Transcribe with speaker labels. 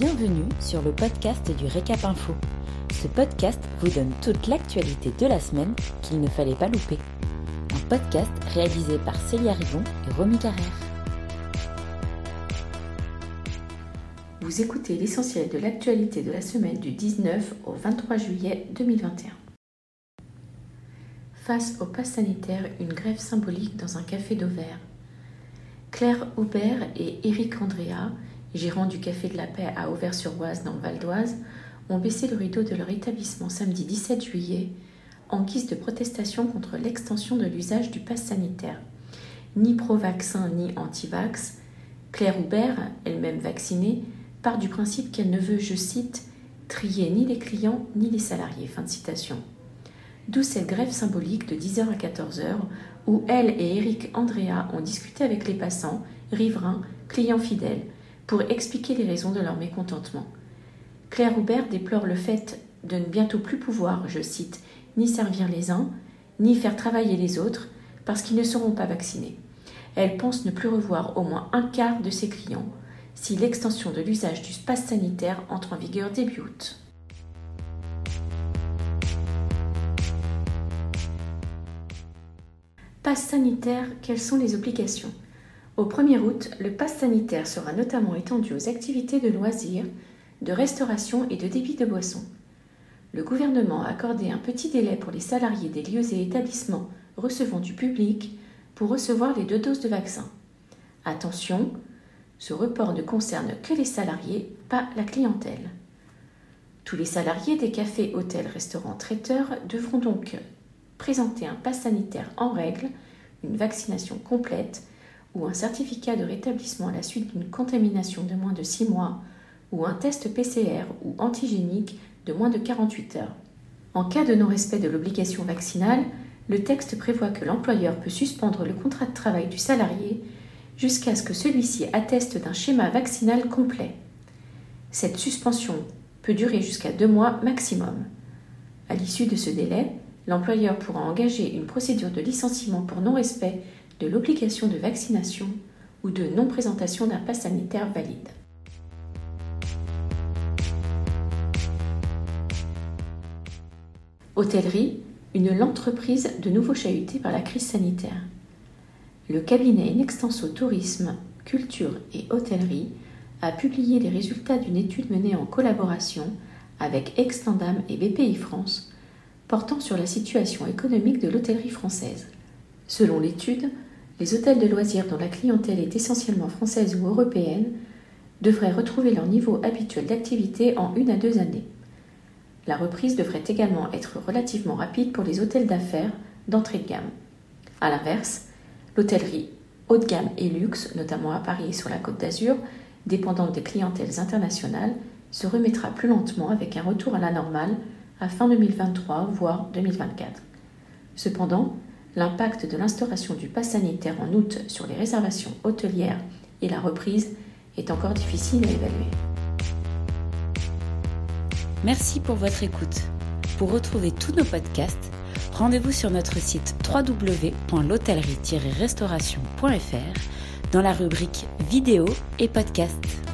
Speaker 1: Bienvenue sur le podcast du Récap Info. Ce podcast vous donne toute l'actualité de la semaine qu'il ne fallait pas louper. Un podcast réalisé par Célia Rivon et Romy Carrère. Vous écoutez l'essentiel de l'actualité de la semaine du 19 au 23 juillet 2021. Face au pass sanitaire, une grève symbolique dans un café d'Auvert. Claire Aubert et Éric Andrea, gérants du Café de la Paix à Auvers-sur-Oise dans le Val d'Oise, ont baissé le rideau de leur établissement samedi 17 juillet en guise de protestation contre l'extension de l'usage du pass sanitaire. Ni pro-vaccin ni anti-vax, Claire Aubert, elle-même vaccinée, part du principe qu'elle ne veut, je cite, trier ni les clients ni les salariés. Fin de citation. D'où cette grève symbolique de 10h à 14h où elle et Eric Andrea ont discuté avec les passants, riverains, clients fidèles, pour expliquer les raisons de leur mécontentement. Claire Houbert déplore le fait de ne bientôt plus pouvoir, je cite, ni servir les uns, ni faire travailler les autres, parce qu'ils ne seront pas vaccinés. Elle pense ne plus revoir au moins un quart de ses clients si l'extension de l'usage du pass sanitaire entre en vigueur début août. Passe sanitaire, quelles sont les obligations? Au 1er août, le pass sanitaire sera notamment étendu aux activités de loisirs, de restauration et de débit de boissons. Le gouvernement a accordé un petit délai pour les salariés des lieux et établissements recevant du public pour recevoir les deux doses de vaccin. Attention, ce report ne concerne que les salariés, pas la clientèle. Tous les salariés des cafés, hôtels, restaurants, traiteurs devront donc présenter un pass sanitaire en règle, une vaccination complète ou un certificat de rétablissement à la suite d'une contamination de moins de 6 mois ou un test PCR ou antigénique de moins de 48 heures. En cas de non-respect de l'obligation vaccinale, le texte prévoit que l'employeur peut suspendre le contrat de travail du salarié jusqu'à ce que celui-ci atteste d'un schéma vaccinal complet. Cette suspension peut durer jusqu'à deux mois maximum. À l'issue de ce délai, l'employeur pourra engager une procédure de licenciement pour non-respect de l'obligation de vaccination ou de non-présentation d'un pass sanitaire valide. Hôtellerie, une lente reprise de nouveau chahutée par la crise sanitaire. Le cabinet Inextenso Tourisme, Culture et Hôtellerie a publié les résultats d'une étude menée en collaboration avec Extendam et BPI France portant sur la situation économique de l'hôtellerie française. Selon l'étude, les hôtels de loisirs dont la clientèle est essentiellement française ou européenne devraient retrouver leur niveau habituel d'activité en une à deux années. La reprise devrait également être relativement rapide pour les hôtels d'affaires d'entrée de gamme. A l'inverse, l'hôtellerie haut de gamme et luxe, notamment à Paris et sur la côte d'Azur, dépendante des clientèles internationales, se remettra plus lentement avec un retour à la normale à fin 2023, voire 2024. Cependant, l'impact de l'instauration du pass sanitaire en août sur les réservations hôtelières et la reprise est encore difficile à évaluer. Merci pour votre écoute. Pour retrouver tous nos podcasts, rendez-vous sur notre site www.l'hôtellerie-restauration.fr dans la rubrique vidéo et podcasts.